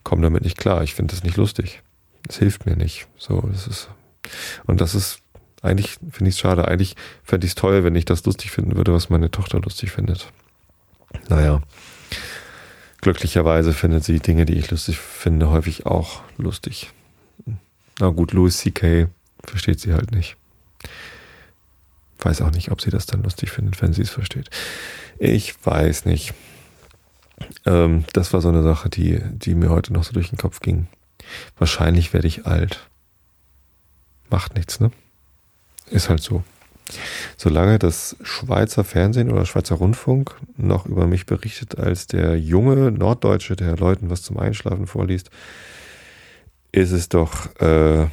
komme damit nicht klar. Ich finde das nicht lustig. Es hilft mir nicht. So, das ist, und das ist, eigentlich finde ich es schade. Eigentlich fände ich es toll, wenn ich das lustig finden würde, was meine Tochter lustig findet. Naja. Glücklicherweise findet sie Dinge, die ich lustig finde, häufig auch lustig. Na gut, Louis C.K. versteht sie halt nicht. Weiß auch nicht, ob sie das dann lustig findet, wenn sie es versteht. Ich weiß nicht. Ähm, das war so eine Sache, die, die mir heute noch so durch den Kopf ging. Wahrscheinlich werde ich alt. Macht nichts, ne? Ist halt so. Solange das Schweizer Fernsehen oder Schweizer Rundfunk noch über mich berichtet als der junge Norddeutsche, der Leuten was zum Einschlafen vorliest, ist es doch, äh,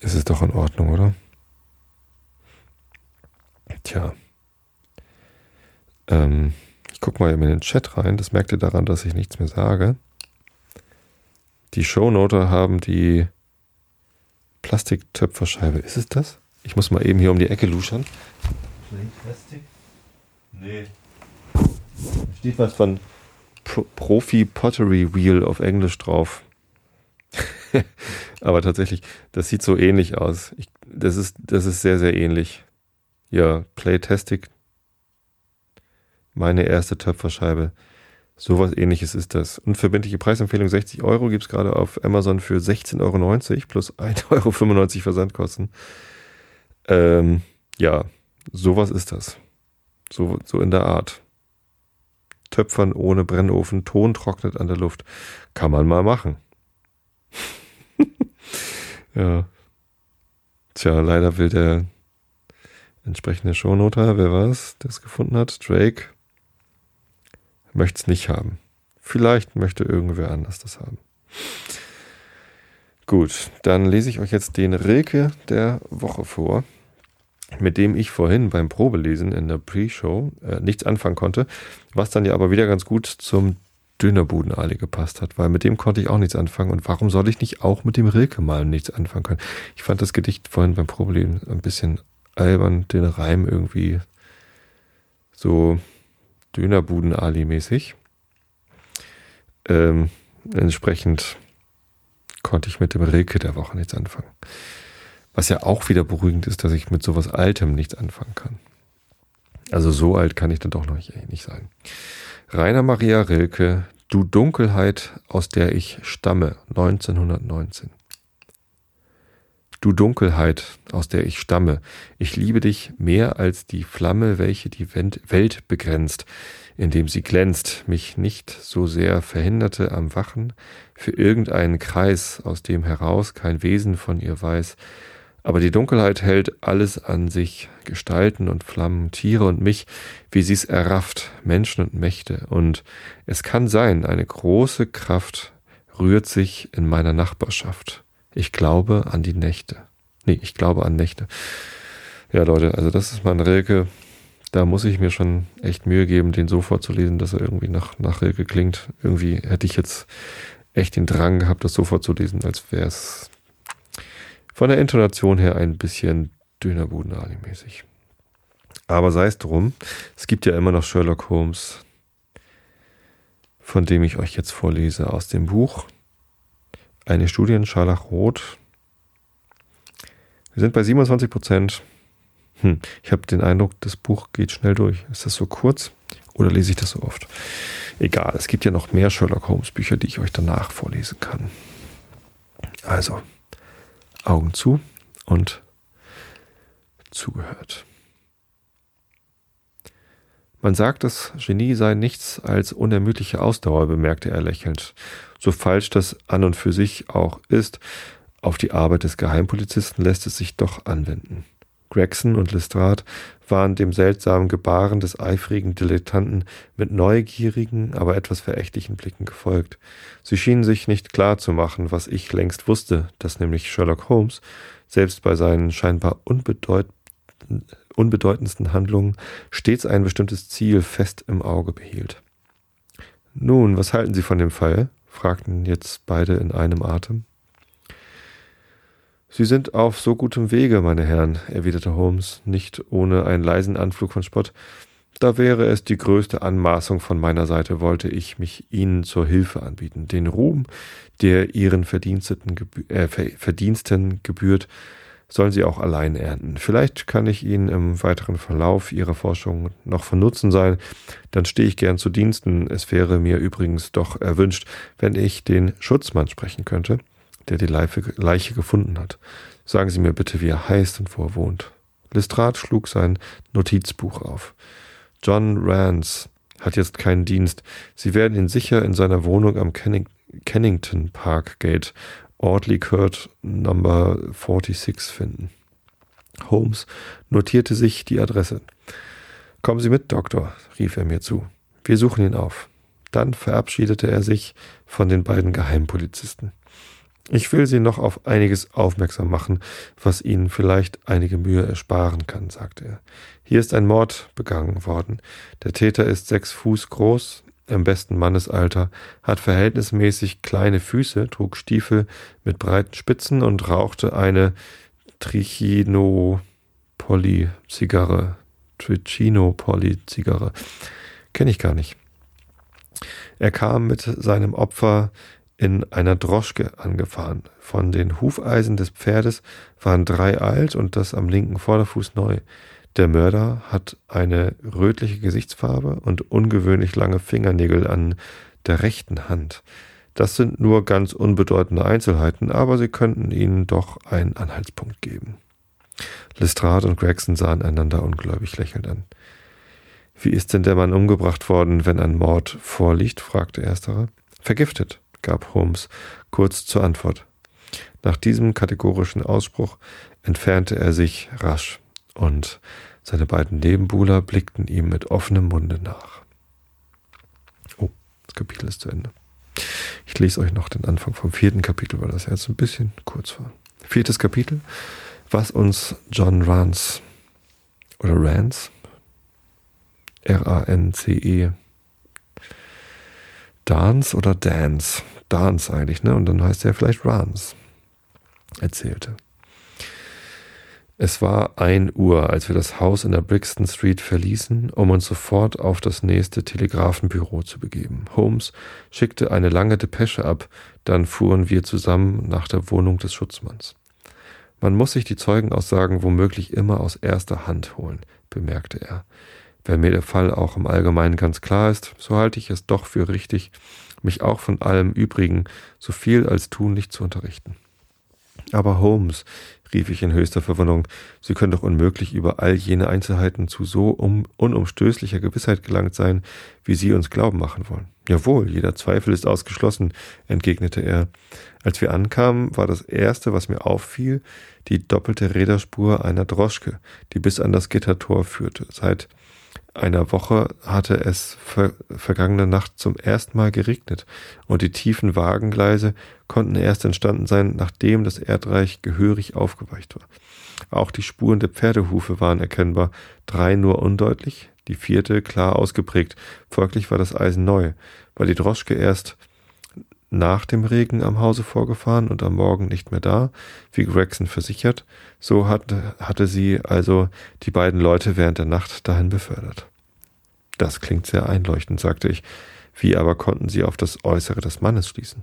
ist es doch in Ordnung, oder? Tja. Ähm, ich gucke mal in den Chat rein. Das merkt ihr daran, dass ich nichts mehr sage. Die Shownoter haben die Plastiktöpferscheibe. Ist es das? Ich muss mal eben hier um die Ecke luschern. Plastic? Nee. Steht was von Pro Profi Pottery Wheel auf Englisch drauf. Aber tatsächlich, das sieht so ähnlich aus. Ich, das, ist, das ist sehr, sehr ähnlich. Ja, Playtastic. Meine erste Töpferscheibe. Sowas ähnliches ist das. Unverbindliche Preisempfehlung 60 Euro gibt es gerade auf Amazon für 16,90 Euro plus 1,95 Euro Versandkosten. Ähm, ja, sowas ist das. So, so in der Art. Töpfern ohne Brennofen, Ton trocknet an der Luft. Kann man mal machen. ja. Tja, leider will der entsprechende Shownoter, wer war es, der es gefunden hat, Drake, möchte es nicht haben. Vielleicht möchte irgendwer anders das haben. Gut, dann lese ich euch jetzt den Rilke der Woche vor, mit dem ich vorhin beim Probelesen in der Pre-Show äh, nichts anfangen konnte, was dann ja aber wieder ganz gut zum Dönerbudenali gepasst hat, weil mit dem konnte ich auch nichts anfangen. Und warum soll ich nicht auch mit dem Rilke mal nichts anfangen können? Ich fand das Gedicht vorhin beim Probelesen ein bisschen albern, den Reim irgendwie so Dönerbuden-Ali-mäßig. Ähm, entsprechend konnte ich mit dem Rilke der Woche nichts anfangen. Was ja auch wieder beruhigend ist, dass ich mit sowas Altem nichts anfangen kann. Also so alt kann ich dann doch noch nicht, nicht sein. Rainer Maria Rilke, Du Dunkelheit, aus der ich stamme, 1919. Du Dunkelheit, aus der ich stamme, ich liebe dich mehr als die Flamme, welche die Welt begrenzt, indem sie glänzt, mich nicht so sehr verhinderte am Wachen für irgendeinen Kreis, aus dem heraus kein Wesen von ihr weiß, aber die Dunkelheit hält alles an sich, Gestalten und Flammen, Tiere und mich, wie sie's errafft, Menschen und Mächte, und es kann sein, eine große Kraft rührt sich in meiner Nachbarschaft. Ich glaube an die Nächte. Nee, ich glaube an Nächte. Ja, Leute, also das ist mein Rilke. Da muss ich mir schon echt Mühe geben, den so vorzulesen, dass er irgendwie nach, nach Rilke klingt. Irgendwie hätte ich jetzt echt den Drang gehabt, das so vorzulesen, als wäre es von der Intonation her ein bisschen Dönerbudenali-mäßig. Aber sei es drum, es gibt ja immer noch Sherlock Holmes, von dem ich euch jetzt vorlese aus dem Buch eine Studie in Scharlachrot. Wir sind bei 27 Prozent. Hm, ich habe den Eindruck, das Buch geht schnell durch. Ist das so kurz oder lese ich das so oft? Egal, es gibt ja noch mehr Sherlock Holmes Bücher, die ich euch danach vorlesen kann. Also, Augen zu und zugehört. Man sagt, das Genie sei nichts als unermüdliche Ausdauer, bemerkte er lächelnd. So falsch das an und für sich auch ist, auf die Arbeit des Geheimpolizisten lässt es sich doch anwenden. Gregson und Lestrade waren dem seltsamen Gebaren des eifrigen Dilettanten mit neugierigen, aber etwas verächtlichen Blicken gefolgt. Sie schienen sich nicht klar zu machen, was ich längst wusste, dass nämlich Sherlock Holmes selbst bei seinen scheinbar unbedeut unbedeutendsten Handlungen stets ein bestimmtes Ziel fest im Auge behielt. Nun, was halten Sie von dem Fall? fragten jetzt beide in einem Atem. Sie sind auf so gutem Wege, meine Herren, erwiderte Holmes, nicht ohne einen leisen Anflug von Spott. Da wäre es die größte Anmaßung von meiner Seite, wollte ich mich Ihnen zur Hilfe anbieten. Den Ruhm, der Ihren Verdiensteten, äh, Verdiensten gebührt, sollen Sie auch allein ernten. Vielleicht kann ich Ihnen im weiteren Verlauf Ihrer Forschung noch von Nutzen sein, dann stehe ich gern zu Diensten. Es wäre mir übrigens doch erwünscht, wenn ich den Schutzmann sprechen könnte, der die Leiche gefunden hat. Sagen Sie mir bitte, wie er heißt und wo er wohnt. Lestrade schlug sein Notizbuch auf. John Rance hat jetzt keinen Dienst. Sie werden ihn sicher in seiner Wohnung am Kenning Kennington Park Gate Audley Court Number 46 finden. Holmes notierte sich die Adresse. Kommen Sie mit, Doktor, rief er mir zu. Wir suchen ihn auf. Dann verabschiedete er sich von den beiden Geheimpolizisten. Ich will Sie noch auf einiges aufmerksam machen, was Ihnen vielleicht einige Mühe ersparen kann, sagte er. Hier ist ein Mord begangen worden. Der Täter ist sechs Fuß groß, im besten Mannesalter, hat verhältnismäßig kleine Füße, trug Stiefel mit breiten Spitzen und rauchte eine Trichino, Polly-Zigarre. Tricino Polly-Zigarre. Kenne ich gar nicht. Er kam mit seinem Opfer in einer Droschke angefahren. Von den Hufeisen des Pferdes waren drei alt und das am linken Vorderfuß neu. Der Mörder hat eine rötliche Gesichtsfarbe und ungewöhnlich lange Fingernägel an der rechten Hand. Das sind nur ganz unbedeutende Einzelheiten, aber sie könnten ihnen doch einen Anhaltspunkt geben. Lestrade und Gregson sahen einander ungläubig lächelnd an. Wie ist denn der Mann umgebracht worden, wenn ein Mord vorliegt? fragte ersterer. Vergiftet, gab Holmes kurz zur Antwort. Nach diesem kategorischen Ausspruch entfernte er sich rasch, und seine beiden Nebenbuhler blickten ihm mit offenem Munde nach. Oh, das Kapitel ist zu Ende. Ich lese euch noch den Anfang vom vierten Kapitel, weil das jetzt ein bisschen kurz war. Viertes Kapitel, was uns John Rance oder Rance, R-A-N-C-E, Dance oder Dance, Dance eigentlich, ne? Und dann heißt er vielleicht Rance, erzählte. Es war ein Uhr, als wir das Haus in der Brixton Street verließen, um uns sofort auf das nächste Telegrafenbüro zu begeben. Holmes schickte eine lange Depesche ab, dann fuhren wir zusammen nach der Wohnung des Schutzmanns. Man muss sich die Zeugenaussagen womöglich immer aus erster Hand holen, bemerkte er. Wenn mir der Fall auch im Allgemeinen ganz klar ist, so halte ich es doch für richtig, mich auch von allem Übrigen so viel als tunlich zu unterrichten. Aber Holmes, rief ich in höchster Verwunderung, Sie können doch unmöglich über all jene Einzelheiten zu so um, unumstößlicher Gewissheit gelangt sein, wie Sie uns glauben machen wollen. Jawohl, jeder Zweifel ist ausgeschlossen, entgegnete er. Als wir ankamen, war das Erste, was mir auffiel, die doppelte Räderspur einer Droschke, die bis an das Gittertor führte. Seit einer Woche hatte es ver vergangene Nacht zum ersten Mal geregnet und die tiefen Wagengleise konnten erst entstanden sein, nachdem das Erdreich gehörig aufgeweicht war. Auch die Spuren der Pferdehufe waren erkennbar, drei nur undeutlich, die vierte klar ausgeprägt. Folglich war das Eisen neu, weil die Droschke erst nach dem Regen am Hause vorgefahren und am Morgen nicht mehr da, wie Gregson versichert, so hatte, hatte sie also die beiden Leute während der Nacht dahin befördert. Das klingt sehr einleuchtend, sagte ich. Wie aber konnten sie auf das Äußere des Mannes schließen?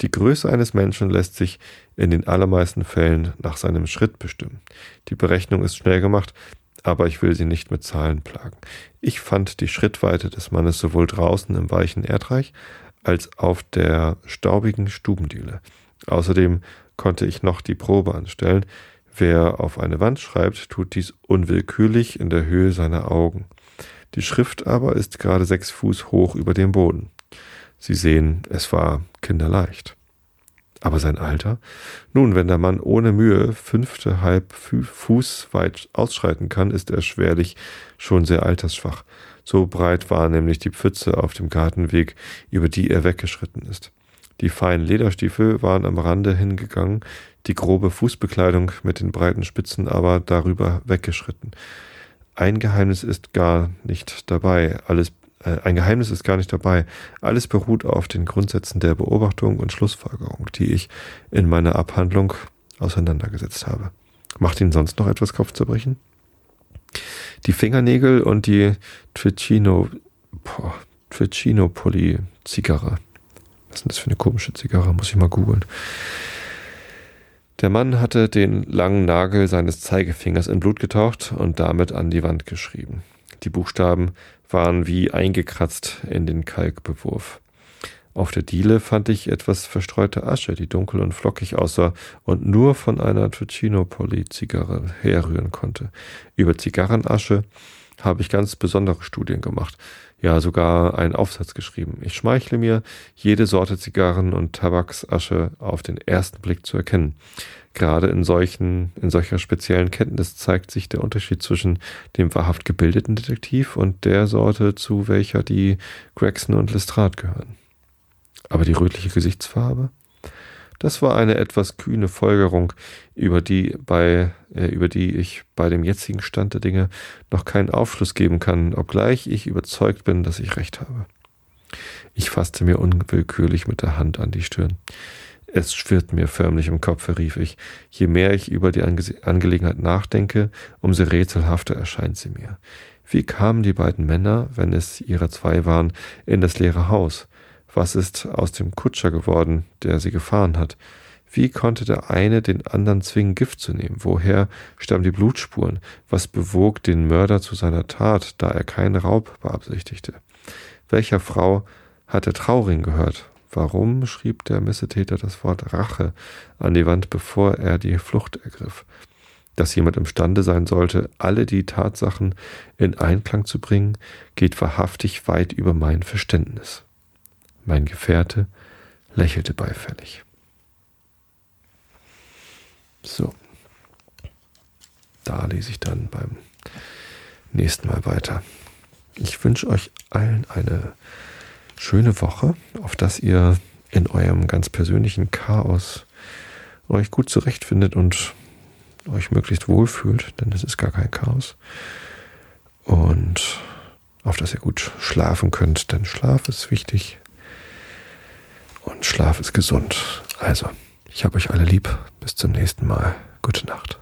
Die Größe eines Menschen lässt sich in den allermeisten Fällen nach seinem Schritt bestimmen. Die Berechnung ist schnell gemacht, aber ich will Sie nicht mit Zahlen plagen. Ich fand die Schrittweite des Mannes sowohl draußen im weichen Erdreich als auf der staubigen Stubendiele. Außerdem konnte ich noch die Probe anstellen. Wer auf eine Wand schreibt, tut dies unwillkürlich in der Höhe seiner Augen. Die Schrift aber ist gerade sechs Fuß hoch über dem Boden. Sie sehen, es war kinderleicht. Aber sein Alter? Nun, wenn der Mann ohne Mühe fünfte halb Fuß weit ausschreiten kann, ist er schwerlich schon sehr altersschwach. So breit war nämlich die Pfütze auf dem Gartenweg, über die er weggeschritten ist. Die feinen Lederstiefel waren am Rande hingegangen, die grobe Fußbekleidung mit den breiten Spitzen aber darüber weggeschritten. Ein Geheimnis ist gar nicht dabei, alles ein Geheimnis ist gar nicht dabei. Alles beruht auf den Grundsätzen der Beobachtung und Schlussfolgerung, die ich in meiner Abhandlung auseinandergesetzt habe. Macht Ihnen sonst noch etwas Kopfzerbrechen? Die Fingernägel und die Tricino, boah, Tricino-Pulli-Zigarre. Was ist denn das für eine komische Zigarre? Muss ich mal googeln. Der Mann hatte den langen Nagel seines Zeigefingers in Blut getaucht und damit an die Wand geschrieben. Die Buchstaben waren wie eingekratzt in den Kalkbewurf. Auf der Diele fand ich etwas verstreute Asche, die dunkel und flockig aussah und nur von einer Ticino-Polly-Zigarre herrühren konnte. Über Zigarrenasche habe ich ganz besondere Studien gemacht, ja sogar einen Aufsatz geschrieben. Ich schmeichle mir, jede Sorte Zigarren und Tabaksasche auf den ersten Blick zu erkennen. Gerade in solchen, in solcher speziellen Kenntnis zeigt sich der Unterschied zwischen dem wahrhaft gebildeten Detektiv und der Sorte, zu welcher die Gregson und Lestrade gehören. Aber die rötliche Gesichtsfarbe? Das war eine etwas kühne Folgerung, über die, bei, äh, über die ich bei dem jetzigen Stand der Dinge noch keinen Aufschluss geben kann, obgleich ich überzeugt bin, dass ich recht habe. Ich fasste mir unwillkürlich mit der Hand an die Stirn. Es schwirrt mir förmlich im Kopf, rief ich. Je mehr ich über die Ange Angelegenheit nachdenke, umso rätselhafter erscheint sie mir. Wie kamen die beiden Männer, wenn es ihre zwei waren, in das leere Haus? Was ist aus dem Kutscher geworden, der sie gefahren hat? Wie konnte der eine den anderen zwingen, Gift zu nehmen? Woher stammen die Blutspuren? Was bewog den Mörder zu seiner Tat, da er keinen Raub beabsichtigte? Welcher Frau hat der Trauring gehört? Warum schrieb der Missetäter das Wort Rache an die Wand, bevor er die Flucht ergriff? Dass jemand imstande sein sollte, alle die Tatsachen in Einklang zu bringen, geht wahrhaftig weit über mein Verständnis. Mein Gefährte lächelte beifällig. So. Da lese ich dann beim nächsten Mal weiter. Ich wünsche euch allen eine schöne Woche, auf dass ihr in eurem ganz persönlichen Chaos euch gut zurechtfindet und euch möglichst wohlfühlt, denn es ist gar kein Chaos. Und auf dass ihr gut schlafen könnt, denn Schlaf ist wichtig und Schlaf ist gesund. Also, ich habe euch alle lieb. Bis zum nächsten Mal. Gute Nacht.